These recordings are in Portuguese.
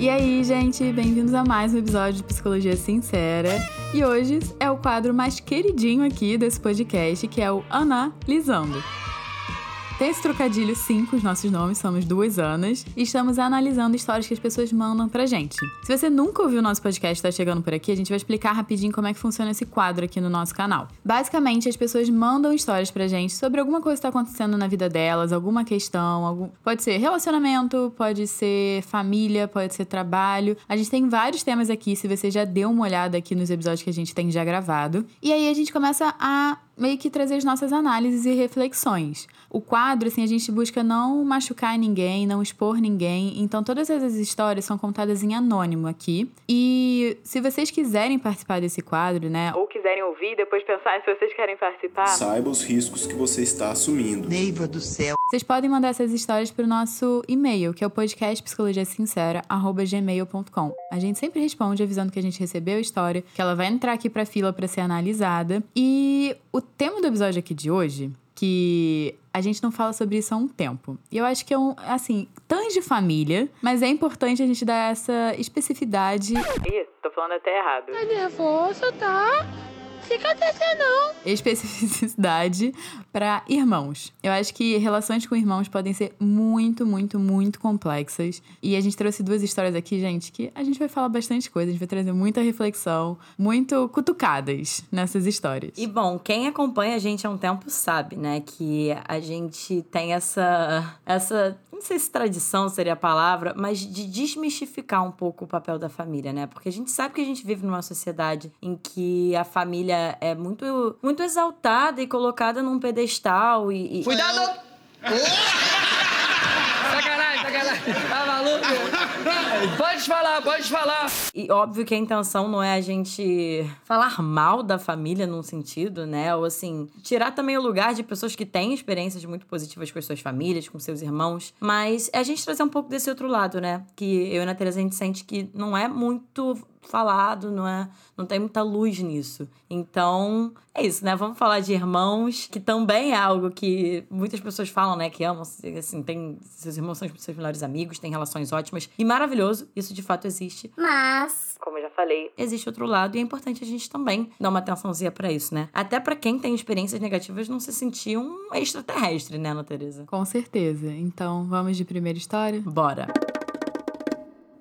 E aí, gente, bem-vindos a mais um episódio de Psicologia Sincera. E hoje é o quadro mais queridinho aqui desse podcast, que é o Analisando. Tem esse trocadilho sim com os nossos nomes, somos duas Anas, e estamos analisando histórias que as pessoas mandam pra gente. Se você nunca ouviu o nosso podcast e tá chegando por aqui, a gente vai explicar rapidinho como é que funciona esse quadro aqui no nosso canal. Basicamente, as pessoas mandam histórias pra gente sobre alguma coisa que tá acontecendo na vida delas, alguma questão, algum... pode ser relacionamento, pode ser família, pode ser trabalho. A gente tem vários temas aqui, se você já deu uma olhada aqui nos episódios que a gente tem já gravado. E aí a gente começa a meio que trazer as nossas análises e reflexões. O quadro, assim, a gente busca não machucar ninguém, não expor ninguém. Então, todas essas histórias são contadas em anônimo aqui. E se vocês quiserem participar desse quadro, né? Ou quiserem ouvir, depois pensar se vocês querem participar. Saiba os riscos que você está assumindo. Neiva do céu. Vocês podem mandar essas histórias para o nosso e-mail, que é o podcast psicologiasincera@gmail.com. A gente sempre responde avisando que a gente recebeu a história, que ela vai entrar aqui para fila para ser analisada. E o tema do episódio aqui de hoje, que a gente não fala sobre isso há um tempo. E eu acho que é um, assim, tange família, mas é importante a gente dar essa especificidade. Ih, tô falando até errado. Tá nervoso, tá? Fica até não. especificidade para irmãos. Eu acho que relações com irmãos podem ser muito, muito, muito complexas. E a gente trouxe duas histórias aqui, gente, que a gente vai falar bastante coisa, a gente vai trazer muita reflexão, muito cutucadas nessas histórias. E bom, quem acompanha a gente há um tempo sabe, né, que a gente tem essa essa, não sei se tradição seria a palavra, mas de desmistificar um pouco o papel da família, né? Porque a gente sabe que a gente vive numa sociedade em que a família é muito muito exaltada e colocada num pedestal e, e... Cuidado! sacanagem, sacanagem. Tá maluco? Pode falar, pode falar. E óbvio que a intenção não é a gente falar mal da família num sentido, né? Ou assim, tirar também o lugar de pessoas que têm experiências muito positivas com as suas famílias, com seus irmãos. Mas é a gente trazer um pouco desse outro lado, né? Que eu e a Teresa a gente sente que não é muito falado, não é, não tem muita luz nisso. Então, é isso, né? Vamos falar de irmãos, que também é algo que muitas pessoas falam, né, que amam, assim, tem seus irmãos são seus melhores amigos, têm relações ótimas e maravilhoso, isso de fato existe. Mas, Como eu já falei, existe outro lado e é importante a gente também dar uma atençãozinha pra isso, né? Até pra quem tem experiências negativas não se sentir um extraterrestre, né, Ana Teresa? Com certeza. Então, vamos de primeira história? Bora!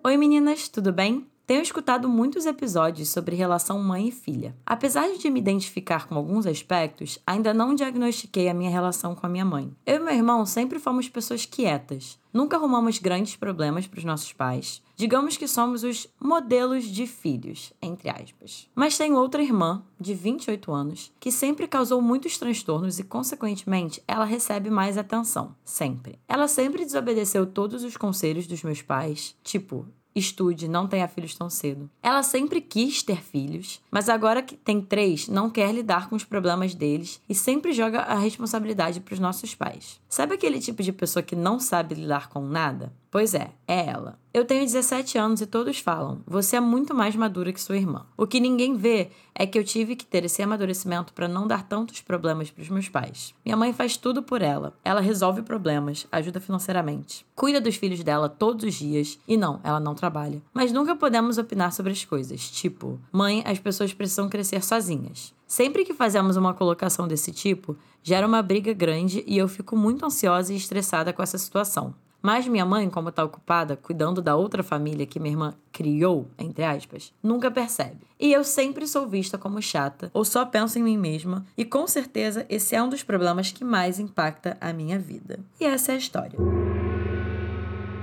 Oi meninas, tudo bem? Tenho escutado muitos episódios sobre relação mãe e filha. Apesar de me identificar com alguns aspectos, ainda não diagnostiquei a minha relação com a minha mãe. Eu e meu irmão sempre fomos pessoas quietas. Nunca arrumamos grandes problemas para os nossos pais. Digamos que somos os modelos de filhos, entre aspas. Mas tenho outra irmã, de 28 anos, que sempre causou muitos transtornos e, consequentemente, ela recebe mais atenção. Sempre. Ela sempre desobedeceu todos os conselhos dos meus pais, tipo, Estude, não tenha filhos tão cedo. Ela sempre quis ter filhos, mas agora que tem três, não quer lidar com os problemas deles e sempre joga a responsabilidade para os nossos pais. Sabe aquele tipo de pessoa que não sabe lidar com nada? Pois é, é ela. Eu tenho 17 anos e todos falam: você é muito mais madura que sua irmã. O que ninguém vê é que eu tive que ter esse amadurecimento para não dar tantos problemas para os meus pais. Minha mãe faz tudo por ela. Ela resolve problemas, ajuda financeiramente, cuida dos filhos dela todos os dias e não, ela não trabalha. Mas nunca podemos opinar sobre as coisas, tipo: mãe, as pessoas precisam crescer sozinhas. Sempre que fazemos uma colocação desse tipo, gera uma briga grande e eu fico muito ansiosa e estressada com essa situação. Mas minha mãe, como está ocupada cuidando da outra família que minha irmã criou, entre aspas, nunca percebe. E eu sempre sou vista como chata ou só penso em mim mesma, e com certeza esse é um dos problemas que mais impacta a minha vida. E essa é a história.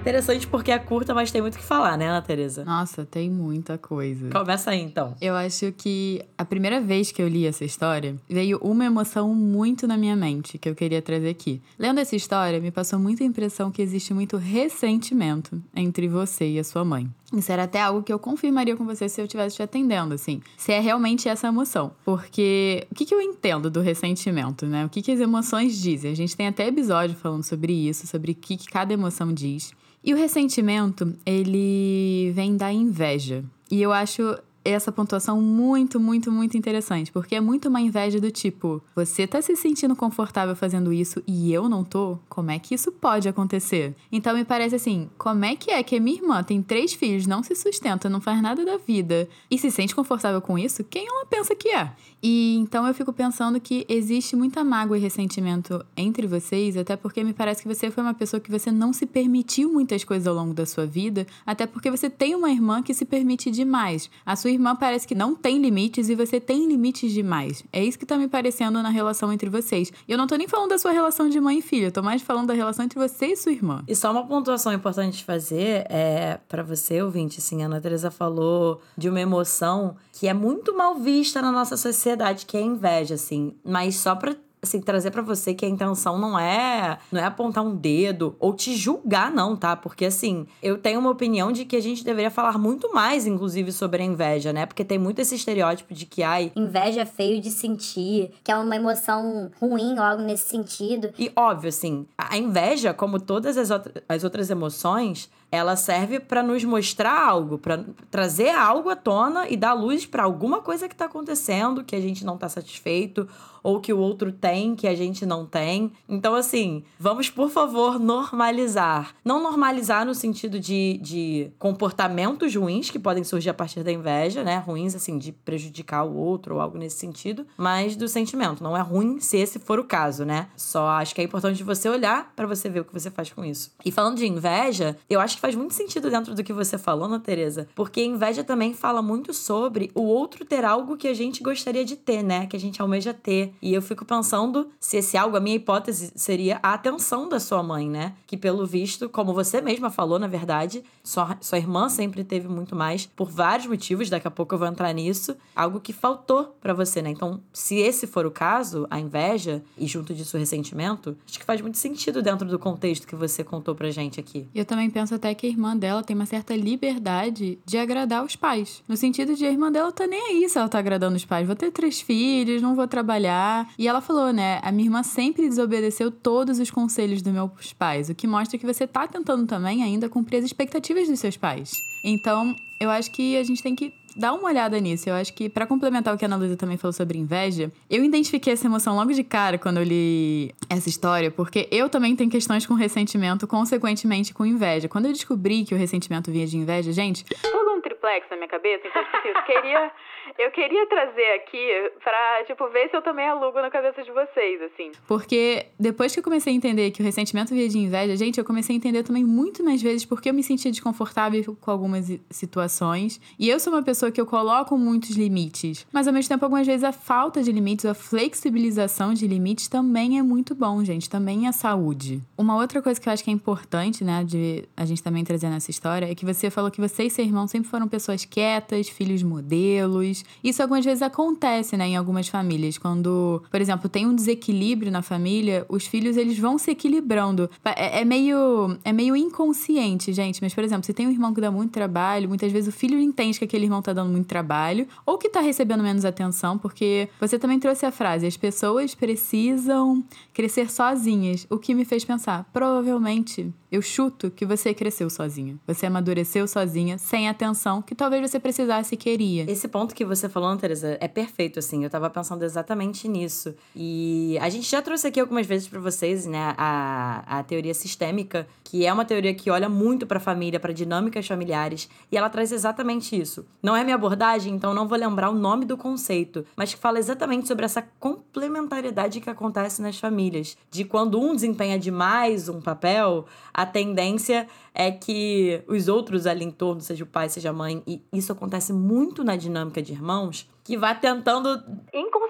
Interessante porque é curta, mas tem muito o que falar, né, Ana Teresa? Nossa, tem muita coisa. Começa aí, então. Eu acho que a primeira vez que eu li essa história, veio uma emoção muito na minha mente que eu queria trazer aqui. Lendo essa história, me passou muita impressão que existe muito ressentimento entre você e a sua mãe. Isso era até algo que eu confirmaria com você se eu estivesse te atendendo, assim. Se é realmente essa emoção. Porque o que, que eu entendo do ressentimento, né? O que, que as emoções dizem? A gente tem até episódio falando sobre isso, sobre o que, que cada emoção diz. E o ressentimento, ele vem da inveja. E eu acho essa pontuação muito, muito, muito interessante, porque é muito uma inveja do tipo, você tá se sentindo confortável fazendo isso e eu não tô? Como é que isso pode acontecer? Então me parece assim, como é que é que a minha irmã tem três filhos, não se sustenta, não faz nada da vida e se sente confortável com isso? Quem ela pensa que é? E então eu fico pensando que existe muita mágoa e ressentimento entre vocês, até porque me parece que você foi uma pessoa que você não se permitiu muitas coisas ao longo da sua vida, até porque você tem uma irmã que se permite demais. A sua irmã parece que não tem limites e você tem limites demais. É isso que tá me parecendo na relação entre vocês. E eu não tô nem falando da sua relação de mãe e filha, eu tô mais falando da relação entre você e sua irmã. E só uma pontuação importante de fazer é para você, ouvinte, assim, a Ana Teresa falou de uma emoção que é muito mal vista na nossa sociedade, que é a inveja, assim. Mas só pra assim, trazer para você que a intenção não é, não é apontar um dedo ou te julgar não, tá? Porque assim, eu tenho uma opinião de que a gente deveria falar muito mais inclusive sobre a inveja, né? Porque tem muito esse estereótipo de que ai, inveja é feio de sentir, que é uma emoção ruim ou algo nesse sentido. E óbvio assim, a inveja, como todas as, outra, as outras emoções, ela serve para nos mostrar algo, para trazer algo à tona e dar luz para alguma coisa que está acontecendo que a gente não está satisfeito ou que o outro tem que a gente não tem. Então, assim, vamos, por favor, normalizar. Não normalizar no sentido de, de comportamentos ruins que podem surgir a partir da inveja, né? Ruins, assim, de prejudicar o outro ou algo nesse sentido, mas do sentimento. Não é ruim se esse for o caso, né? Só acho que é importante você olhar para você ver o que você faz com isso. E falando de inveja, eu acho que faz muito sentido dentro do que você falou, Ana Teresa, porque inveja também fala muito sobre o outro ter algo que a gente gostaria de ter, né? Que a gente almeja ter. E eu fico pensando se esse algo, a minha hipótese seria a atenção da sua mãe, né? Que pelo visto, como você mesma falou, na verdade, sua, sua irmã sempre teve muito mais, por vários motivos, daqui a pouco eu vou entrar nisso, algo que faltou para você, né? Então, se esse for o caso, a inveja, e junto disso o ressentimento, acho que faz muito sentido dentro do contexto que você contou pra gente aqui. Eu também penso até que a irmã dela tem uma certa liberdade de agradar os pais. No sentido de a irmã dela tá nem aí se ela tá agradando os pais. Vou ter três filhos, não vou trabalhar e ela falou, né? A minha irmã sempre desobedeceu todos os conselhos dos meus pais, o que mostra que você tá tentando também ainda cumprir as expectativas dos seus pais. Então, eu acho que a gente tem que dar uma olhada nisso. Eu acho que, para complementar o que a Ana Luísa também falou sobre inveja, eu identifiquei essa emoção logo de cara quando eu li essa história, porque eu também tenho questões com ressentimento, consequentemente com inveja. Quando eu descobri que o ressentimento vinha de inveja, gente, todo um triplex na minha cabeça, então, tipo assim, eu queria eu queria trazer aqui pra, tipo, ver se eu também alugo na cabeça de vocês, assim. Porque depois que eu comecei a entender que o ressentimento via de inveja, gente, eu comecei a entender também muito mais vezes porque eu me sentia desconfortável com algumas situações. E eu sou uma pessoa que eu coloco muitos limites. Mas ao mesmo tempo, algumas vezes a falta de limites, a flexibilização de limites também é muito bom, gente. Também é saúde. Uma outra coisa que eu acho que é importante, né, de a gente também trazer nessa história, é que você falou que você e seu irmão sempre foram pessoas quietas, filhos modelos isso algumas vezes acontece, né, em algumas famílias. Quando, por exemplo, tem um desequilíbrio na família, os filhos eles vão se equilibrando. É, é meio, é meio inconsciente, gente. Mas, por exemplo, se tem um irmão que dá muito trabalho, muitas vezes o filho entende que aquele irmão tá dando muito trabalho, ou que tá recebendo menos atenção, porque você também trouxe a frase: as pessoas precisam crescer sozinhas. O que me fez pensar, provavelmente eu chuto que você cresceu sozinha. Você amadureceu sozinha, sem atenção que talvez você precisasse e queria. Esse ponto que você falou, Teresa, é perfeito, assim. Eu tava pensando exatamente nisso. E a gente já trouxe aqui algumas vezes para vocês, né, a, a teoria sistêmica, que é uma teoria que olha muito pra família, para dinâmicas familiares, e ela traz exatamente isso. Não é minha abordagem, então não vou lembrar o nome do conceito, mas que fala exatamente sobre essa complementariedade que acontece nas famílias. De quando um desempenha demais um papel, a tendência é que os outros ali em torno, seja o pai, seja a mãe, e isso acontece muito na dinâmica de irmãos, que vai tentando inconscientemente,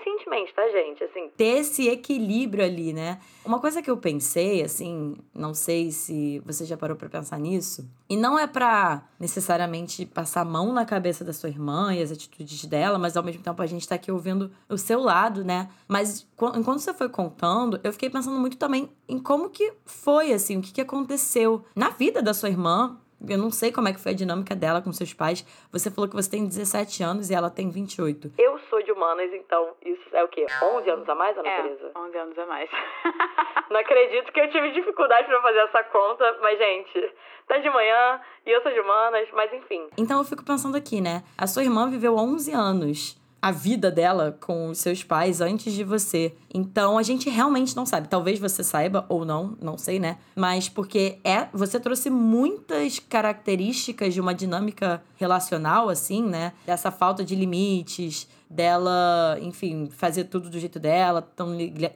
tá, gente? Assim, ter esse equilíbrio ali, né? Uma coisa que eu pensei, assim, não sei se você já parou para pensar nisso, e não é para necessariamente passar a mão na cabeça da sua irmã e as atitudes dela, mas ao mesmo tempo a gente tá aqui ouvindo o seu lado, né? Mas enquanto você foi contando, eu fiquei pensando muito também em como que foi, assim, o que, que aconteceu na vida da sua irmã, Eu não sei como é que foi a dinâmica dela com seus pais. Você falou que você tem 17 anos e ela tem 28. Eu sou de humanas, então isso é o quê? 11 anos a mais, Ana É, Teresa? 11 anos a mais. Não acredito que eu tive dificuldade pra fazer essa conta, mas, gente, tá de manhã e eu sou de humanas, mas enfim. Então eu fico pensando aqui, né? A sua irmã viveu 11 anos a vida dela com os seus pais antes de você. Então a gente realmente não sabe. Talvez você saiba ou não, não sei, né? Mas porque é, você trouxe muitas características de uma dinâmica relacional assim, né? Dessa falta de limites, dela, enfim, fazer tudo do jeito dela,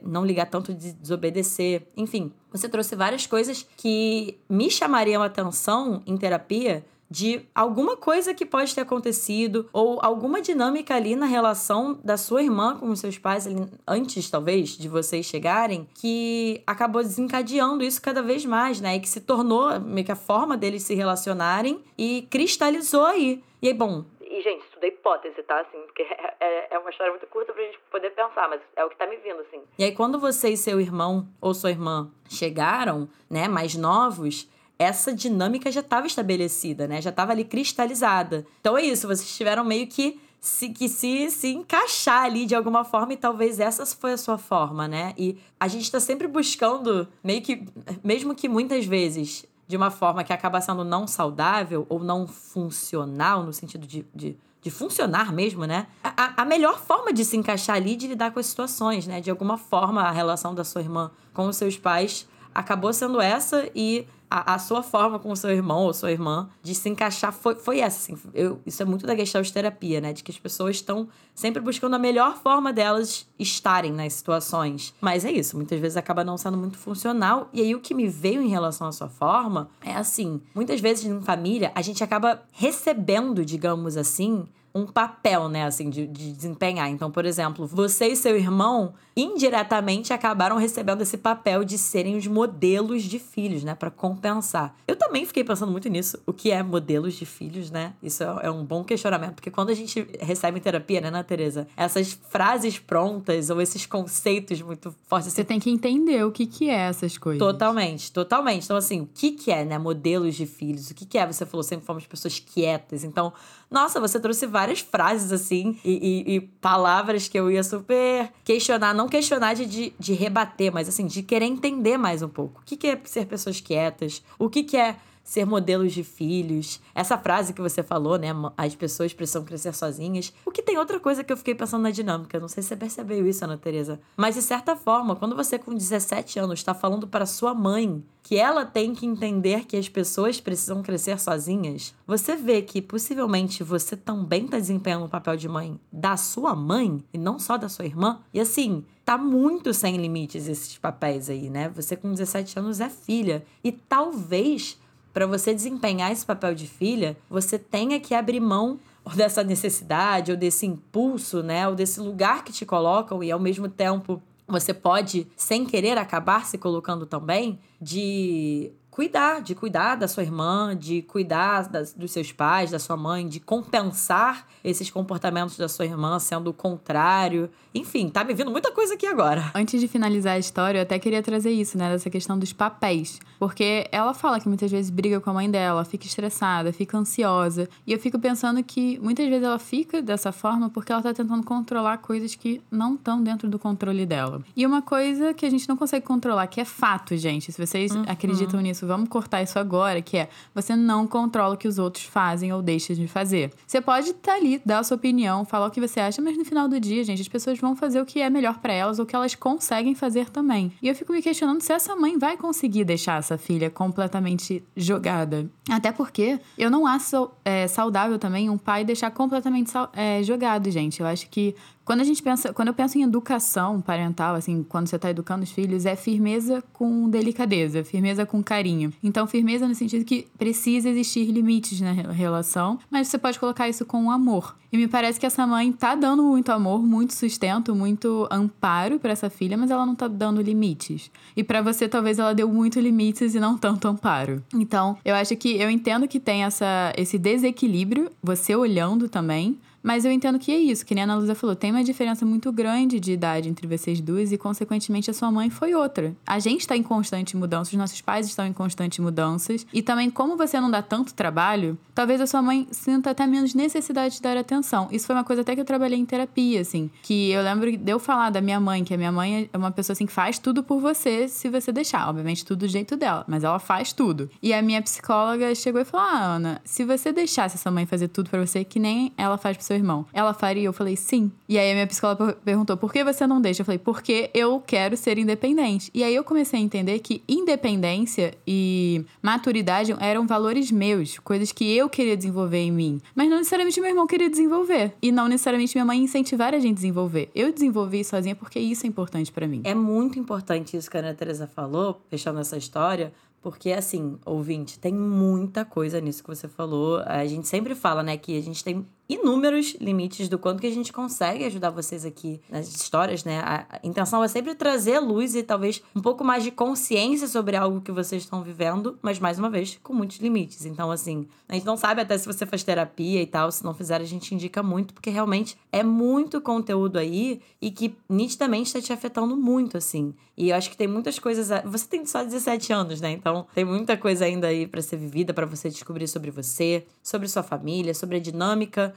não ligar tanto de desobedecer. Enfim, você trouxe várias coisas que me chamariam atenção em terapia de alguma coisa que pode ter acontecido ou alguma dinâmica ali na relação da sua irmã com os seus pais ali, antes talvez de vocês chegarem que acabou desencadeando isso cada vez mais, né? E que se tornou meio que a forma deles se relacionarem e cristalizou aí. E aí, bom, e, gente, isso da hipótese, tá? Assim, porque é, é uma história muito curta pra gente poder pensar, mas é o que tá me vindo, assim. E aí, quando você e seu irmão ou sua irmã chegaram, né, mais novos, essa dinâmica já estava estabelecida, né? Já estava ali cristalizada. Então é isso, vocês tiveram meio que se, que se, se encaixar ali de alguma forma e talvez essa foi a sua forma, né? E a gente tá sempre buscando, meio que, mesmo que muitas vezes de uma forma que acaba sendo não saudável ou não funcional, no sentido de, de, de funcionar mesmo, né? A, a melhor forma de se encaixar ali, de lidar com as situações, né? De alguma forma, a relação da sua irmã com os seus pais acabou sendo essa e a, a sua forma com o seu irmão ou sua irmã de se encaixar foi, foi essa, assim. Eu, isso é muito da Gestalt terapia, né? De que as pessoas estão sempre buscando a melhor forma delas estarem nas situações. Mas é isso, muitas vezes acaba não sendo muito funcional. E aí o que me veio em relação à sua forma é assim, muitas vezes em família a gente acaba recebendo, digamos assim, um papel, né, assim, de, de desempenhar. Então, por exemplo, você e seu irmão indiretamente acabaram recebendo esse papel de serem os modelos de filhos, né, para compensar. Eu também fiquei pensando muito nisso, o que é modelos de filhos, né? Isso é, é um bom questionamento, porque quando a gente recebe em terapia, né, Ana Teresa, essas frases prontas ou esses conceitos muito fortes, Você tem que entender o que, que é essas coisas. Totalmente, totalmente. Então, assim, o que, que é, né? Modelos de filhos. O que, que é? Você falou, sempre fomos pessoas quietas. Então, nossa, você trouxe várias frases, assim, e, e- e palavras que eu ia super questionar. Não questionar de, de, de rebater, mas, assim, de querer entender mais um pouco. O que, que é ser pessoas quietas? O que, que é ser modelos de filhos. Essa frase que você falou, né? As pessoas precisam crescer sozinhas. O que tem outra coisa que eu fiquei pensando na dinâmica. Não sei se você percebeu isso, Ana Teresa. Mas, de certa forma, quando você com 17 anos está falando para sua mãe que ela tem que entender que as pessoas precisam crescer sozinhas, você vê que possivelmente você também está desempenhando o papel de mãe da sua mãe e não só da sua irmã. E assim, tá muito sem limites esses papéis aí, né? Você com 17 anos é filha. E talvez para você desempenhar esse papel de filha, você tenha que abrir mão dessa necessidade, ou desse impulso, né? Ou desse lugar que te colocam, e ao mesmo tempo você pode, sem querer, acabar se colocando também, de cuidar, de cuidar da sua irmã, de cuidar das- dos seus pais, da sua mãe, de compensar esses comportamentos da sua irmã sendo o contrário. Enfim, tá me vindo muita coisa aqui agora. Antes de finalizar a história, eu até queria trazer isso, né? Dessa questão dos papéis. Porque ela fala que muitas vezes briga com a mãe dela, fica estressada, fica ansiosa. E eu fico pensando que muitas vezes ela fica dessa forma porque ela tá tentando controlar coisas que não estão dentro do controle dela. E uma coisa que a gente não consegue controlar, que é fato, gente. Se vocês acreditam nisso, vamos cortar isso agora, que é você não controla o que os outros fazem ou deixam de fazer. Você pode estar ali, dar a sua opinião, falar o que você acha, mas no final do dia, gente, as pessoas vão fazer o que é melhor pra elas ou o que elas conseguem fazer também. E eu fico me questionando se essa mãe vai conseguir deixar essa filha completamente jogada. Até porque eu não acho é, saudável também um pai deixar completamente é, jogado, gente. Eu acho que quando a gente pensa, quando eu penso em educação parental, assim, quando você tá educando os filhos, é firmeza com delicadeza, firmeza com carinho. Então, firmeza no sentido que precisa existir limites na re- relação, mas você pode colocar isso com amor. E me parece que essa mãe tá dando muito amor, muito sustento, muito amparo pra essa filha, mas ela não tá dando limites. E pra você, talvez ela deu muito limites e não tanto amparo. Então, eu acho que eu entendo que tem essa, esse desequilíbrio, você olhando também, Mas eu entendo que é isso, que nem a Ana Luísa falou, tem uma diferença muito grande de idade entre vocês duas e, consequentemente, a sua mãe foi outra. A gente está em constante mudança, os nossos pais estão em constante mudanças. E também, como você não dá tanto trabalho, talvez a sua mãe sinta até menos necessidade de dar atenção. Isso foi uma coisa até que eu trabalhei em terapia, assim. Que eu lembro de eu falar da minha mãe, que a minha mãe é uma pessoa assim que faz tudo por você se você deixar. Obviamente, tudo do jeito dela, mas ela faz tudo. E a minha psicóloga chegou e falou: Ah, Ana, se você deixasse a sua mãe fazer tudo para você, que nem ela faz pro seu irmão, ela faria? Eu falei, sim. E aí a minha psicóloga perguntou: por que você não deixa? Eu falei, porque eu quero ser independente. E aí eu comecei a entender que independência e maturidade eram valores meus, coisas que eu queria desenvolver em mim. Mas não necessariamente meu irmão queria desenvolver. E não necessariamente minha mãe incentivar a gente a desenvolver. Eu desenvolvi sozinha porque isso é importante para mim. É muito importante isso que a Ana Teresa falou, fechando essa história, porque, assim, ouvinte, tem muita coisa nisso que você falou. A gente sempre fala, né, que a gente tem inúmeros limites do quanto que a gente consegue ajudar vocês aqui nas histórias, né? A intenção é sempre trazer luz e talvez um pouco mais de consciência sobre algo que vocês estão vivendo, mas mais uma vez, com muitos limites. Então, assim, a gente não sabe até se você faz terapia e tal, se não fizer, a gente indica muito, porque realmente é muito conteúdo aí e que nitidamente está te afetando muito, assim. E eu acho que tem muitas coisas. Você tem só 17 anos, né? Então, tem muita coisa ainda aí para ser vivida, para você descobrir sobre você, sobre sua família, sobre a dinâmica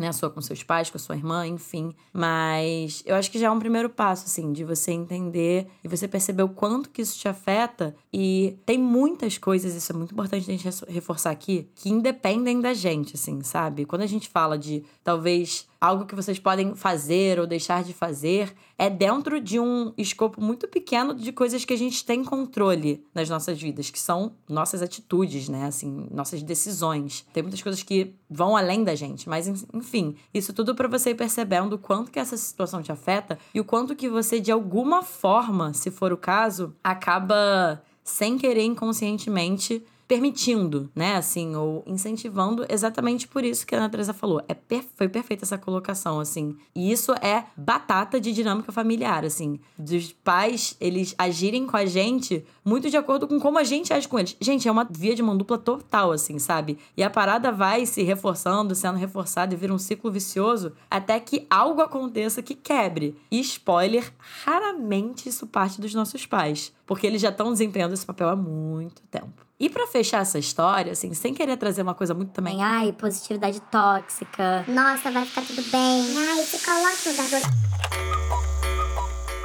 né, sua com seus pais, com a sua irmã, enfim. Mas eu acho que já é um primeiro passo, assim, de você entender e você perceber o quanto que isso te afeta. E tem muitas coisas, isso é muito importante a gente reforçar aqui, que independem da gente, assim, sabe? Quando a gente fala de talvez algo que vocês podem fazer ou deixar de fazer, é dentro de um escopo muito pequeno de coisas que a gente tem controle nas nossas vidas, que são nossas atitudes, né? Assim, nossas decisões. Tem muitas coisas que vão além da gente, mas enfim, isso tudo para você ir percebendo o quanto que essa situação te afeta e o quanto que você de alguma forma, se for o caso, acaba sem querer inconscientemente permitindo, né, assim, ou incentivando exatamente por isso que a Ana Teresa falou. É per foi perfeita essa colocação, assim. E isso é batata de dinâmica familiar, assim. Dos pais, eles agirem com a gente muito de acordo com como a gente age com eles. Gente, é uma via de mão dupla total, assim, sabe? E a parada vai se reforçando, sendo reforçada e vira um ciclo vicioso até que algo aconteça que quebre. E spoiler, raramente isso parte dos nossos pais. Porque eles já estão desempenhando esse papel há muito tempo. E para fechar essa história, assim, sem querer trazer uma coisa muito também. Ai, positividade tóxica. Nossa, vai ficar tudo bem. Ai, se coloca no lugar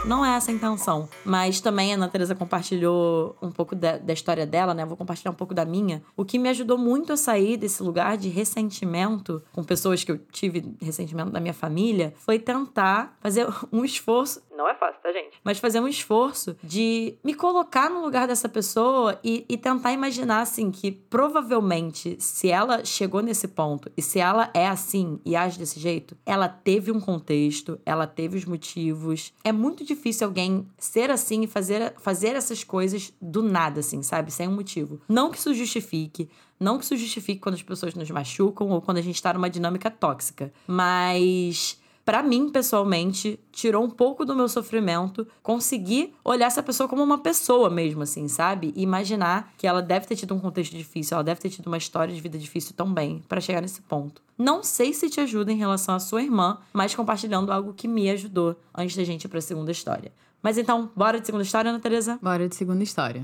não é essa a intenção. Mas também a Ana Teresa compartilhou um pouco da, da, história dela, né? Eu vou compartilhar um pouco da minha. O que me ajudou muito a sair desse lugar de ressentimento com pessoas que eu tive ressentimento da minha família foi tentar fazer um esforço. Não é fácil, tá, gente? Mas fazer um esforço de me colocar no lugar dessa pessoa e, e tentar imaginar, assim, que provavelmente se ela chegou nesse ponto e se ela é assim e age desse jeito, ela teve um contexto, ela teve os motivos. É muito difícil difícil alguém ser assim e fazer, fazer essas coisas do nada, assim, sabe? Sem um motivo. Não que isso justifique, não que isso justifique quando as pessoas nos machucam ou quando a gente tá numa dinâmica tóxica. Mas para mim, pessoalmente, tirou um pouco do meu sofrimento conseguir olhar essa pessoa como uma pessoa mesmo, assim, sabe? E imaginar que ela deve ter tido um contexto difícil, ela deve ter tido uma história de vida difícil também para chegar nesse ponto. Não sei se te ajuda em relação à sua irmã, mas compartilhando algo que me ajudou antes da gente ir pra segunda história. Mas então, bora de segunda história, Ana Teresa? Bora de segunda história.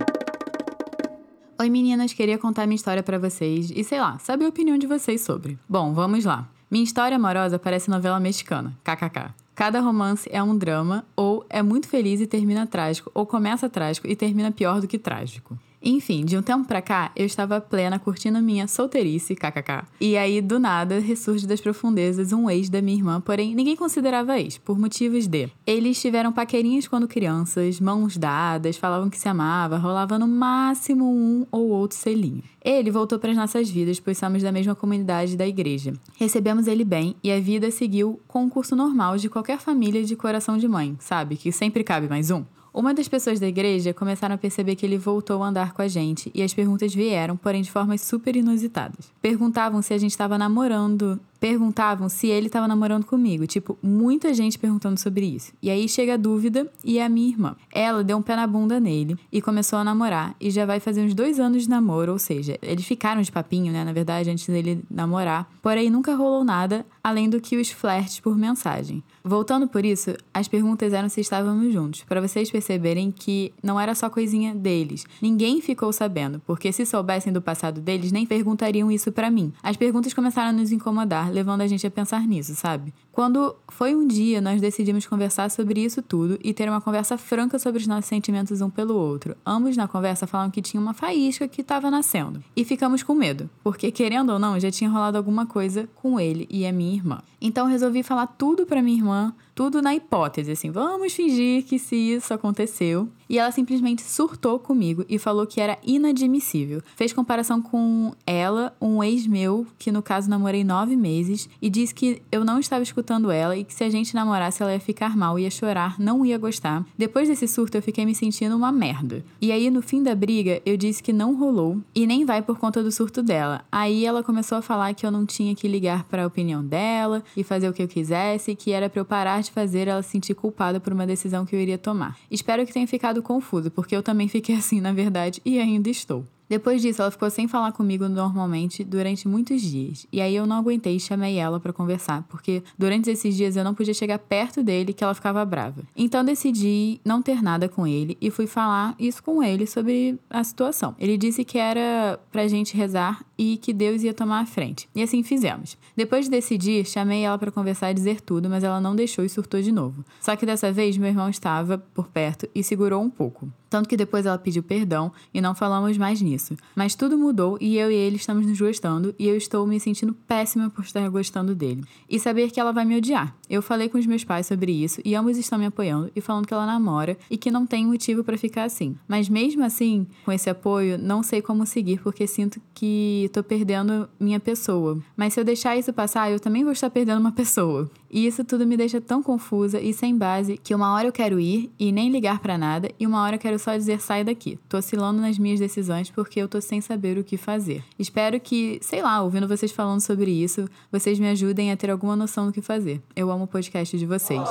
Oi meninas, queria contar minha história para vocês e sei lá, saber a opinião de vocês sobre. Bom, vamos lá. Minha história amorosa parece novela mexicana, kkk. Cada romance é um drama, ou é muito feliz e termina trágico, ou começa trágico e termina pior do que trágico. Enfim, de um tempo pra cá, eu estava plena curtindo minha solteirice, kkk. E aí, do nada, ressurge das profundezas um ex da minha irmã, porém ninguém considerava ex, por motivos de. Eles tiveram paquerinhas quando crianças, mãos dadas, falavam que se amava, rolava no máximo um ou outro selinho. Ele voltou para as nossas vidas, pois somos da mesma comunidade da igreja. Recebemos ele bem e a vida seguiu com o curso normal de qualquer família de coração de mãe, sabe? Que sempre cabe mais um. Uma das pessoas da igreja começaram a perceber que ele voltou a andar com a gente e as perguntas vieram, porém de formas super inusitadas. Perguntavam se a gente estava namorando perguntavam se ele tava namorando comigo. Tipo, muita gente perguntando sobre isso. E aí chega a dúvida e é a minha irmã. Ela deu um pé na bunda nele e começou a namorar. E já vai fazer uns dois anos de namoro, ou seja, eles ficaram de papinho, né? Na verdade, antes dele namorar. Porém, nunca rolou nada além do que os flertes por mensagem. Voltando por isso, as perguntas eram se estávamos juntos, para vocês perceberem que não era só coisinha deles. Ninguém ficou sabendo, porque se soubessem do passado deles, nem perguntariam isso para mim. As perguntas começaram a nos incomodar, levando a gente a pensar nisso, sabe? Quando foi um dia, nós decidimos conversar sobre isso tudo e ter uma conversa franca sobre os nossos sentimentos um pelo outro. Ambos na conversa falaram que tinha uma faísca que estava nascendo. E ficamos com medo, porque querendo ou não, já tinha rolado alguma coisa com ele e a minha irmã. Então resolvi falar tudo para minha irmã, tudo na hipótese, assim, vamos fingir que se isso aconteceu. E ela simplesmente surtou comigo e falou que era inadmissível. Fez comparação com ela, um ex meu, que no caso namorei nove meses, e disse que eu não estava escutando ela e que se a gente namorasse ela ia ficar mal, ia chorar, não ia gostar. Depois desse surto eu fiquei me sentindo uma merda. E aí no fim da briga eu disse que não rolou e nem vai por conta do surto dela. Aí ela começou a falar que eu não tinha que ligar para a opinião dela e fazer o que eu quisesse, que era para eu parar de fazer ela se sentir culpada por uma decisão que eu iria tomar. Espero que tenha ficado confuso, porque eu também fiquei assim na verdade e ainda estou. Depois disso, ela ficou sem falar comigo normalmente durante muitos dias. E aí eu não aguentei e chamei ela para conversar, porque durante esses dias eu não podia chegar perto dele que ela ficava brava. Então decidi não ter nada com ele e fui falar isso com ele sobre a situação. Ele disse que era pra gente rezar e que Deus ia tomar a frente. E assim fizemos. Depois de decidir, chamei ela para conversar e dizer tudo, mas ela não deixou e surtou de novo. Só que dessa vez meu irmão estava por perto e segurou um pouco. Tanto que depois ela pediu perdão e não falamos mais nisso. Mas tudo mudou e eu e ele estamos nos gostando e eu estou me sentindo péssima por estar gostando dele. E saber que ela vai me odiar. Eu falei com os meus pais sobre isso e ambos estão me apoiando e falando que ela namora e que não tem motivo para ficar assim. Mas mesmo assim, com esse apoio, não sei como seguir porque sinto que tô perdendo minha pessoa. Mas se eu deixar isso passar, eu também vou estar perdendo uma pessoa. E isso tudo me deixa tão confusa e sem base que uma hora eu quero ir e nem ligar para nada e uma hora eu quero só dizer sai daqui. Tô oscilando nas minhas decisões porque eu tô sem saber o que fazer. Espero que, sei lá, ouvindo vocês falando sobre isso, vocês me ajudem a ter alguma noção do que fazer. Eu amo o podcast de vocês.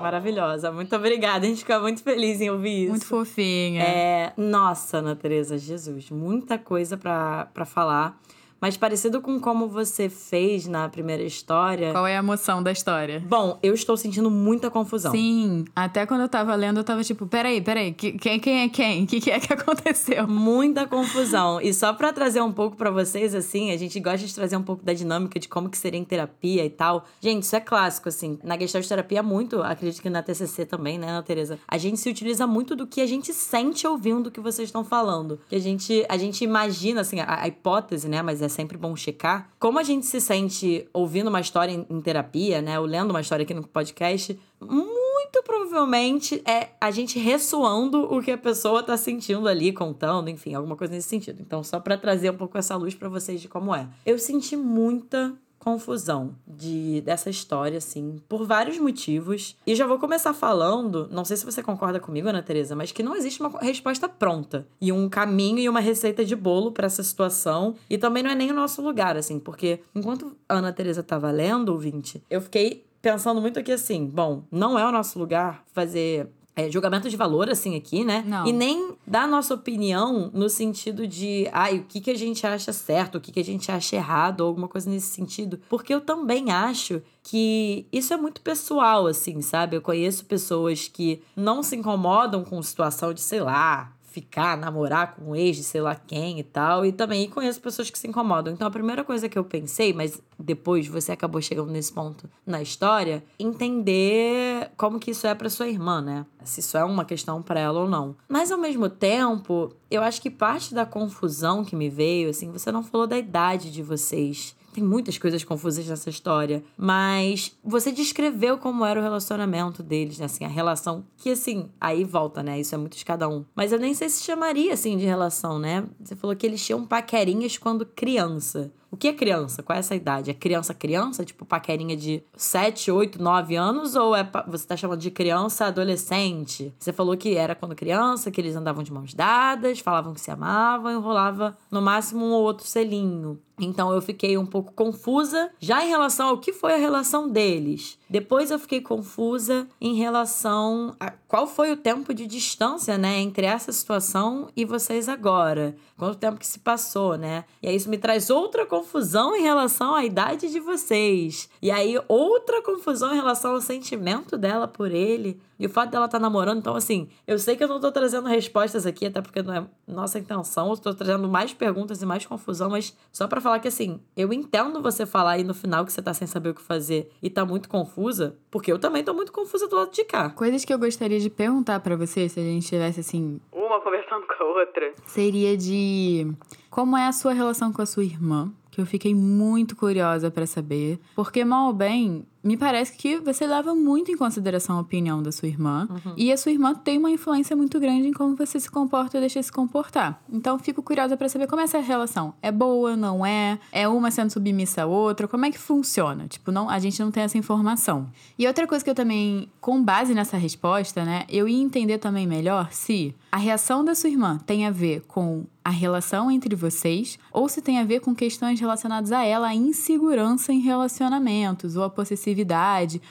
Maravilhosa. Muito obrigada. A gente fica muito feliz em ouvir isso. Muito fofinha. É, nossa, Ana Teresa, Jesus, muita coisa pra falar. Mas parecido com como você fez na primeira história. Qual é a emoção da história? Bom, eu estou sentindo muita confusão. Sim, até quando eu tava lendo, eu tava tipo, peraí, peraí, que- quem, quem é quem? O que, que é que aconteceu? Muita confusão. E só pra trazer um pouco pra vocês, assim, a gente gosta de trazer um pouco da dinâmica de como que seria em terapia e tal. Gente, isso é clássico, assim. Na Gestalt terapia, muito, acredito que na TCC também, né, Ana Teresa? A gente se utiliza muito do que a gente sente ouvindo o que vocês estão falando. Que a gente, a gente imagina, assim, a, a hipótese, né, mas é sempre bom checar. Como a gente se sente ouvindo uma história em, em terapia, né, ou lendo uma história aqui no podcast, muito provavelmente é a gente ressoando o que a pessoa tá sentindo ali, contando, enfim, alguma coisa nesse sentido. Então, só pra trazer um pouco essa luz pra vocês de como é. Eu senti muita confusão de dessa história, assim, por vários motivos. E já vou começar falando, não sei se você concorda comigo, Ana Teresa, mas que não existe uma resposta pronta e um caminho e uma receita de bolo pra essa situação. E também não é nem o nosso lugar, assim, porque enquanto a Ana Teresa tava lendo, ouvinte, eu fiquei pensando muito aqui assim, bom, não é o nosso lugar fazer é, julgamento de valor, assim, aqui, né? Não. E nem dar nossa opinião no sentido de, ai, o que, que a gente acha certo, o que, que a gente acha errado, ou alguma coisa nesse sentido. Porque eu também acho que isso é muito pessoal, assim, sabe? Eu conheço pessoas que não se incomodam com situação de, sei lá, ficar, namorar com um ex de sei lá quem e tal. E também conheço pessoas que se incomodam. Então a primeira coisa que eu pensei, mas depois você acabou chegando nesse ponto na história, entender como que isso é para sua irmã, né? Se isso é uma questão para ela ou não. Mas ao mesmo tempo, eu acho que parte da confusão que me veio, assim, você não falou da idade de vocês. Tem muitas coisas confusas nessa história, mas você descreveu como era o relacionamento deles, né? Assim, a relação que, assim, aí volta, né? Isso é muito de cada um. Mas eu nem sei se chamaria, assim, de relação, né? Você falou que eles tinham paquerinhas quando criança. O que é criança? Qual é essa idade? É criança criança, tipo paquerinha de 7, 8, 9 anos ou é você tá chamando de criança adolescente? Você falou que era quando criança, que eles andavam de mãos dadas, falavam que se amavam e rolava no máximo um ou outro selinho. Então eu fiquei um pouco confusa já em relação ao que foi a relação deles. Depois eu fiquei confusa em relação a qual foi o tempo de distância, né, entre essa situação e vocês agora. Quanto tempo que se passou, né? E aí isso me traz outra confusão em relação à idade de vocês. E aí outra confusão em relação ao sentimento dela por ele. E o fato dela estar namorando, então assim, eu sei que eu não tô trazendo respostas aqui, até porque não é nossa intenção, eu tô trazendo mais perguntas e mais confusão, mas só pra falar que assim, eu entendo você falar aí no final que você tá sem saber o que fazer e tá muito confusa, porque eu também tô muito confusa do lado de cá. Coisas que eu gostaria de perguntar pra você, se a gente tivesse assim, uma conversando com a outra, seria de como é a sua relação com a sua irmã, que eu fiquei muito curiosa pra saber, porque mal ou bem, me parece que você leva muito em consideração a opinião da sua irmã, e a sua irmã tem uma influência muito grande em como você se comporta ou deixa se comportar. Então, fico curiosa pra saber como é essa relação. É boa, não é? É uma sendo submissa à outra? Como é que funciona? Tipo, não, a gente não tem essa informação. E outra coisa que eu também, com base nessa resposta, né, eu ia entender também melhor se a reação da sua irmã tem a ver com a relação entre vocês ou se tem a ver com questões relacionadas a ela, a insegurança em relacionamentos ou a possessividade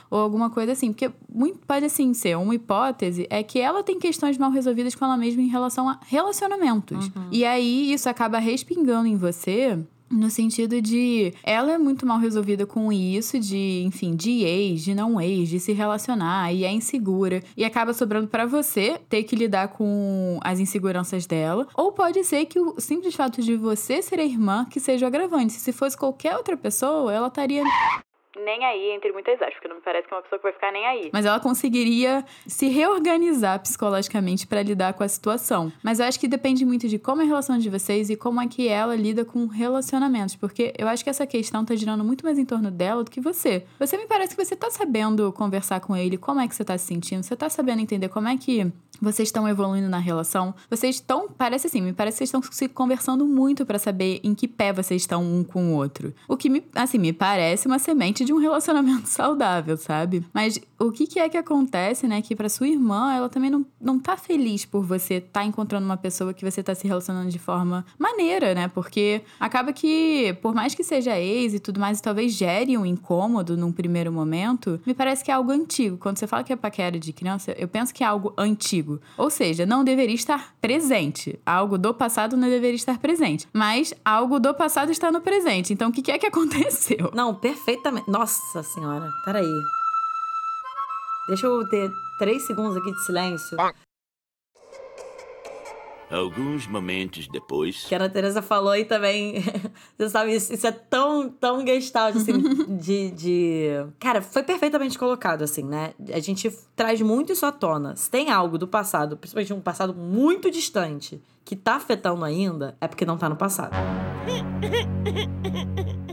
ou alguma coisa assim, porque muito pode assim ser uma hipótese é que ela tem questões mal resolvidas com ela mesma em relação a relacionamentos. E aí isso acaba respingando em você no sentido de ela é muito mal resolvida com isso, de, enfim, de ex, de não ex, de se relacionar e é insegura e acaba sobrando pra você ter que lidar com as inseguranças dela. Ou pode ser que o simples fato de você ser a irmã que seja o agravante. Se fosse qualquer outra pessoa, ela estaria nem aí, entre muitas aspas, porque não me parece que é uma pessoa que vai ficar nem aí. Mas ela conseguiria se reorganizar psicologicamente pra lidar com a situação. Mas eu acho que depende muito de como é a relação de vocês e como é que ela lida com relacionamentos, porque eu acho que essa questão tá girando muito mais em torno dela do que você. Você me parece que você tá sabendo conversar com ele, como é que você tá se sentindo, você tá sabendo entender como é que vocês estão evoluindo na relação. Vocês estão, parece assim, me parece que vocês estão se conversando muito pra saber em que pé vocês estão um com o outro. O que me, assim, me parece uma semente de um relacionamento saudável, sabe? Mas o que, que é que acontece, né? Que pra sua irmã, ela também não, não tá feliz por você tá encontrando uma pessoa que você tá se relacionando de forma maneira, né? Porque acaba que, por mais que seja ex e tudo mais, e talvez gere um incômodo num primeiro momento, me parece que é algo antigo. Quando você fala que é paquera de criança, eu penso que é algo antigo. Ou seja, não deveria estar presente. Algo do passado não deveria estar presente. Mas algo do passado está no presente. Então, o que que é que aconteceu? Não, perfeitamente. Nossa senhora, peraí. Deixa eu ter três segundos aqui de silêncio. Alguns momentos depois. Que a Ana Teresa falou aí também. Você sabe, isso, isso é tão, tão gestalt, assim, de, de. Cara, foi perfeitamente colocado, assim, né? A gente traz muito isso à tona. Se tem algo do passado, principalmente um passado muito distante, que tá afetando ainda, é porque não tá no passado.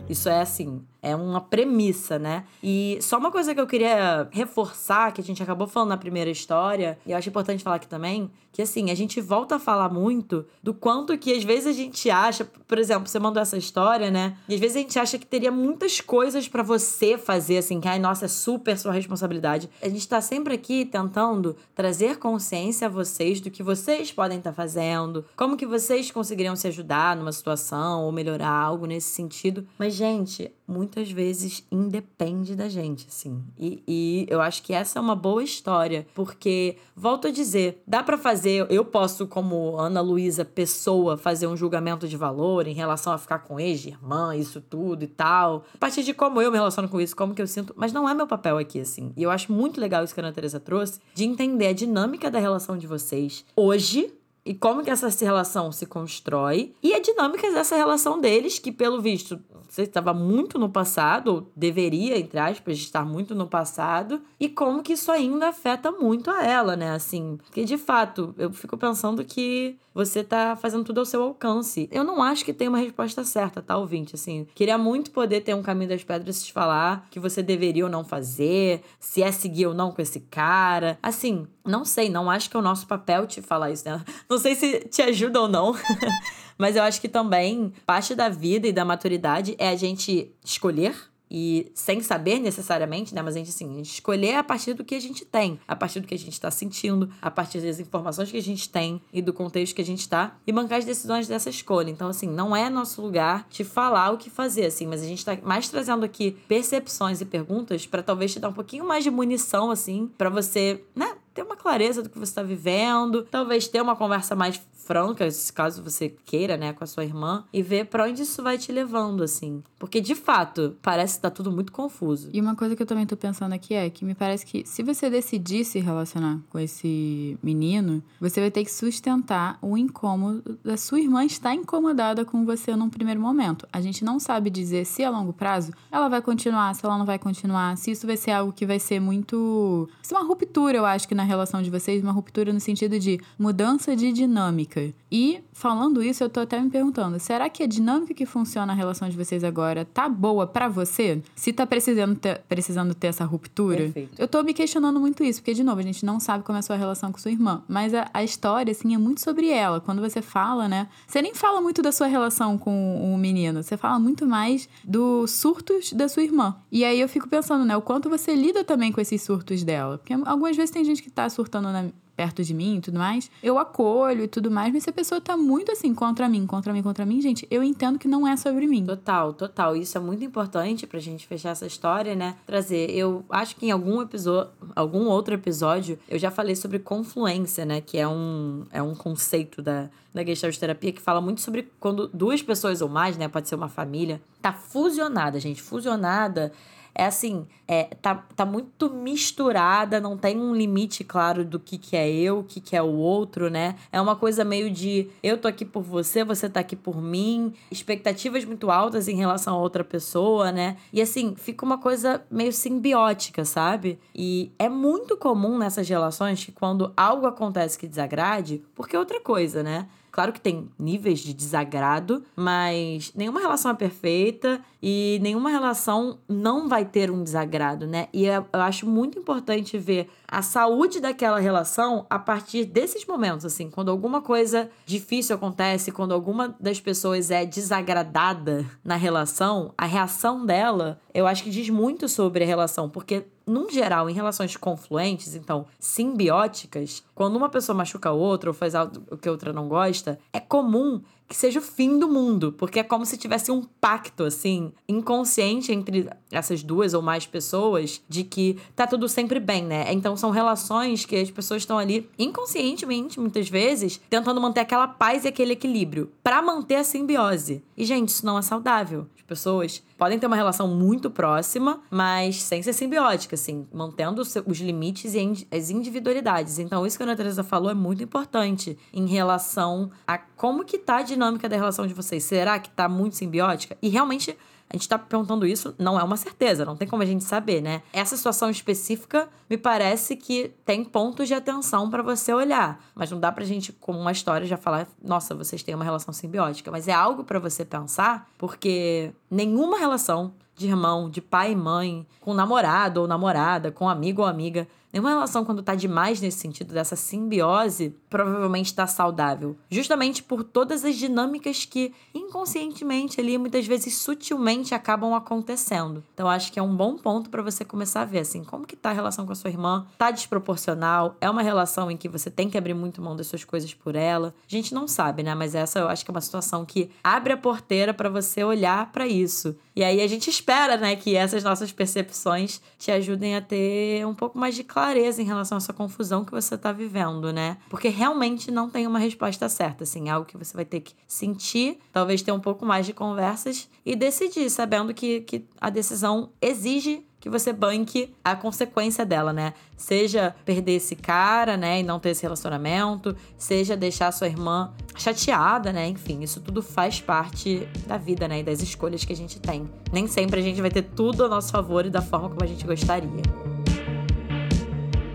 Isso é assim, é uma premissa, né? E só uma coisa que eu queria reforçar, que a gente acabou falando na primeira história, e eu acho importante falar aqui também, que assim, a gente volta a falar muito do quanto que às vezes a gente acha, por exemplo, você mandou essa história, né? E às vezes a gente acha que teria muitas coisas pra você fazer, assim, que ai, nossa, é super sua responsabilidade. A gente tá sempre aqui tentando trazer consciência a vocês do que vocês podem estar fazendo, como que vocês conseguiriam se ajudar numa situação ou melhorar algo nesse sentido. Mas, gente, muitas vezes independe da gente, assim. E, e eu acho que essa é uma boa história, porque, volto a dizer, dá pra fazer, eu posso, como Ana Luísa, pessoa, fazer um julgamento de valor em relação a ficar com ex, irmã, isso tudo e tal. A partir de como eu me relaciono com isso, como que eu sinto, mas não é meu papel aqui, assim. E eu acho muito legal isso que a Ana Teresa trouxe, de entender a dinâmica da relação de vocês hoje, e como que essa relação se constrói e a dinâmica dessa relação deles, que pelo visto você estava muito no passado, ou deveria, entre aspas, estar muito no passado, e como que isso ainda afeta muito a ela, né? Assim, porque de fato, eu fico pensando que você tá fazendo tudo ao seu alcance. Eu não acho que tem uma resposta certa, tá, ouvinte? Assim, queria muito poder ter um caminho das pedras te falar que você deveria ou não fazer, se é seguir ou não com esse cara. Assim, não sei, não acho que é o nosso papel te falar isso, né? Não sei se te ajuda ou não. Mas eu acho que também parte da vida e da maturidade é a gente escolher e sem saber necessariamente, né? Mas a gente, assim, escolher a partir do que a gente tem, a partir do que a gente está sentindo, a partir das informações que a gente tem e do contexto que a gente está, e bancar as decisões dessa escolha. Então, assim, não é nosso lugar te falar o que fazer, assim, mas a gente está mais trazendo aqui percepções e perguntas para talvez te dar um pouquinho mais de munição, assim, para você, né? Ter uma clareza do que você está vivendo, talvez ter uma conversa mais franca, caso você queira, né, com a sua irmã, e ver para onde isso vai te levando, assim. Porque, de fato, parece que tá tudo muito confuso. E uma coisa que eu também tô pensando aqui é que me parece que se você decidir se relacionar com esse menino, você vai ter que sustentar o incômodo da sua irmã estar incomodada com você num primeiro momento. A gente não sabe dizer se a longo prazo ela vai continuar, se ela não vai continuar, se isso vai ser algo que vai ser muito. Vai ser uma ruptura, eu acho que na relação de vocês, uma ruptura no sentido de mudança de dinâmica. E falando isso, eu tô até me perguntando, será que a dinâmica que funciona na relação de vocês agora tá boa para você? Se tá precisando ter, precisando ter essa ruptura? Perfeito. Eu tô me questionando muito isso, porque de novo, a gente não sabe como é a sua relação com sua irmã, mas a, a história assim é muito sobre ela. Quando você fala, né? Você nem fala muito da sua relação com o menino, você fala muito mais dos surtos da sua irmã. E aí eu fico pensando, né, o quanto você lida também com esses surtos dela, porque algumas vezes tem gente que tá surtando na, perto de mim e tudo mais, eu acolho e tudo mais, mas se a pessoa tá muito assim contra mim, contra mim, contra mim, gente, eu entendo que não é sobre mim. Total, total. Isso é muito importante pra gente fechar essa história, né? Trazer. Eu acho que em algum episódio, algum outro episódio, eu já falei sobre confluência, né? Que é um, é um conceito da, da Gestalt terapia que fala muito sobre quando duas pessoas ou mais, né? Pode ser uma família, tá fusionada, gente. Fusionada é assim, é, tá, tá muito misturada, não tem um limite claro do que, que é eu, o que, que é o outro, né? É uma coisa meio de eu tô aqui por você, você tá aqui por mim, expectativas muito altas em relação a outra pessoa, né? E assim, fica uma coisa meio simbiótica, sabe? E é muito comum nessas relações que quando algo acontece que desagrade, porque é outra coisa, né? Claro que tem níveis de desagrado, mas nenhuma relação é perfeita e nenhuma relação não vai ter um desagrado, né? E eu acho muito importante ver a saúde daquela relação a partir desses momentos, assim, quando alguma coisa difícil acontece, quando alguma das pessoas é desagradada na relação, a reação dela, eu acho que diz muito sobre a relação, porque num geral, em relações confluentes, então simbióticas, quando uma pessoa machuca a outra ou faz algo que a outra não gosta, é comum que seja o fim do mundo, porque é como se tivesse um pacto assim, inconsciente entre essas duas ou mais pessoas de que tá tudo sempre bem, né? Então são relações que as pessoas estão ali inconscientemente, muitas vezes, tentando manter aquela paz e aquele equilíbrio para manter a simbiose. E gente, isso não é saudável. As pessoas podem ter uma relação muito próxima, mas sem ser simbiótica, assim, mantendo os limites e as individualidades. Então, isso que a Ana Teresa falou é muito importante em relação a como que tá a dinâmica da relação de vocês. Será que tá muito simbiótica? E realmente a gente tá perguntando isso, não é uma certeza, não tem como a gente saber, né? Essa situação específica me parece que tem pontos de atenção para você olhar, mas não dá pra gente, como uma história, já falar, nossa, vocês têm uma relação simbiótica, mas é algo para você pensar, porque nenhuma relação de irmão, de pai e mãe, com namorado ou namorada, com amigo ou amiga, Nenhuma relação, quando tá demais nesse sentido, dessa simbiose, provavelmente está saudável. Justamente por todas as dinâmicas que inconscientemente ali, muitas vezes sutilmente acabam acontecendo. Então acho que é um bom ponto para você começar a ver assim, como que tá a relação com a sua irmã? Tá desproporcional? É uma relação em que você tem que abrir muito mão das suas coisas por ela? A gente não sabe, né? Mas essa eu acho que é uma situação que abre a porteira para você olhar para isso. E aí a gente espera, né, que essas nossas percepções te ajudem a ter um pouco mais de clareza clareza em relação a essa confusão que você está vivendo, né? Porque realmente não tem uma resposta certa, assim, é algo que você vai ter que sentir, talvez ter um pouco mais de conversas e decidir, sabendo que, que a decisão exige que você banque a consequência dela, né? Seja perder esse cara, né, e não ter esse relacionamento, seja deixar sua irmã chateada, né? Enfim, isso tudo faz parte da vida, né, e das escolhas que a gente tem. Nem sempre a gente vai ter tudo a nosso favor e da forma como a gente gostaria.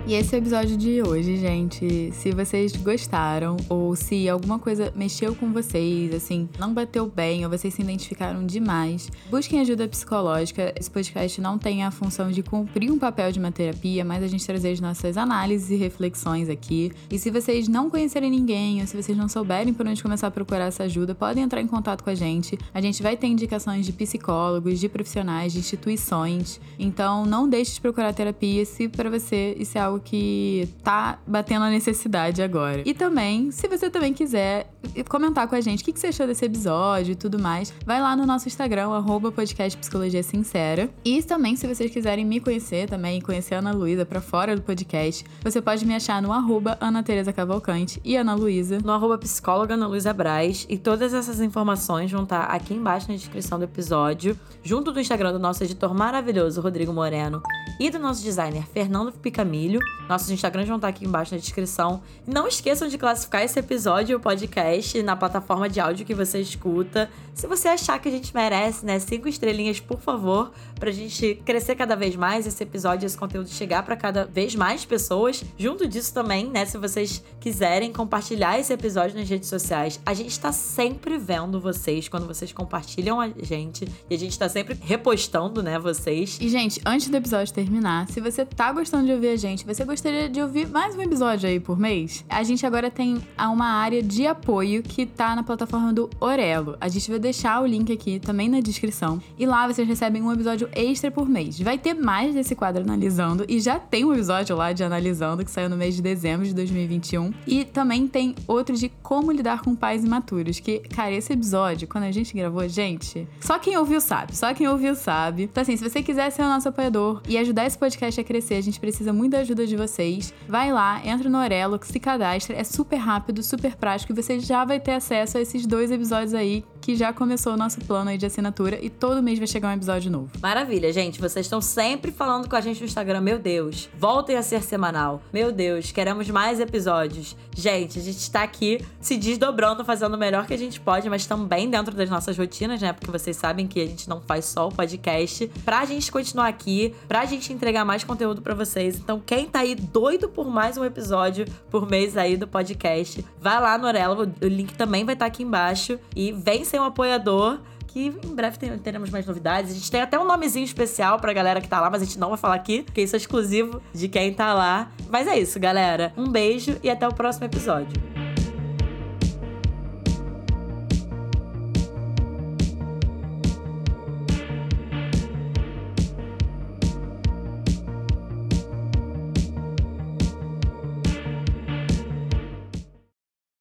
E esse é o episódio de hoje, gente. Se vocês gostaram ou se alguma coisa mexeu com vocês, assim, não bateu bem ou vocês se identificaram demais, busquem ajuda psicológica. Esse podcast não tem a função de cumprir um papel de uma terapia, mas a gente trazer as nossas análises e reflexões aqui. E se vocês não conhecerem ninguém ou se vocês não souberem por onde começar a procurar essa ajuda, podem entrar em contato com a gente. A gente vai ter indicações de psicólogos, de profissionais, de instituições. Então, não deixe de procurar terapia se para você isso é algo que tá batendo a necessidade agora. E também, se você também quiser comentar com a gente o que, você achou desse episódio e tudo mais, vai lá no nosso Instagram, arroba podcast Psicologia Sincera. E também, se vocês quiserem me conhecer também, conhecer a Ana Luísa pra fora do podcast, você pode me achar no arroba Ana Tereza Cavalcante e Ana Luísa. No arroba psicóloga Ana Luísa Braz. E todas essas informações vão estar aqui embaixo na descrição do episódio, junto do Instagram do nosso editor maravilhoso, Rodrigo Moreno, e do nosso designer, Fernando Picamilho. Nossos Instagrams vão estar aqui embaixo na descrição. Não esqueçam de classificar esse episódio, o podcast, na plataforma de áudio que você escuta. Se você achar que a gente merece, né? Cinco estrelinhas, por favor, pra gente crescer cada vez mais, esse episódio, esse conteúdo chegar para cada vez mais pessoas. Junto disso também, né? Se vocês quiserem compartilhar esse episódio nas redes sociais, a gente tá sempre vendo vocês quando vocês compartilham a gente. E a gente tá sempre repostando, né, vocês. E, gente, antes do episódio terminar, se você tá gostando de ouvir a gente, você gostaria de ouvir mais um episódio aí por mês, a gente agora tem uma área de apoio que tá na plataforma do Orelo. A gente vai deixar o link aqui também na descrição. E lá vocês recebem um episódio extra por mês. Vai ter mais desse quadro analisando e já tem um episódio lá de analisando que saiu no mês de dezembro de 2021. E também tem outro de como lidar com pais imaturos, que, cara, esse episódio, quando a gente gravou, gente, só quem ouviu sabe, só quem ouviu sabe. Então assim, se você quiser ser o nosso apoiador e ajudar esse podcast a crescer, a gente precisa muito da ajuda de vocês. Vai lá, entra no Orelo, se cadastra, é super rápido, super prático e você já vai ter acesso a esses dois episódios aí que já começou o nosso plano aí de assinatura e todo mês vai chegar um episódio novo. Maravilha, gente. Vocês estão sempre falando com a gente no Instagram. Meu Deus, voltem a ser semanal. Meu Deus, queremos mais episódios. Gente, a gente está aqui se desdobrando, fazendo o melhor que a gente pode, mas também dentro das nossas rotinas, né? Porque vocês sabem que a gente não faz só o podcast. Pra gente continuar aqui, pra gente entregar mais conteúdo para vocês. Então, quem tá aí doido por mais um episódio por mês aí do podcast, vai lá no Orelo. O link também vai estar tá aqui embaixo. E vem ser um apoiador que em breve teremos mais novidades. A gente tem até um nomezinho especial pra galera que tá lá, mas a gente não vai falar aqui, porque isso é exclusivo de quem tá lá. Mas é isso, galera. Um beijo e até o próximo episódio.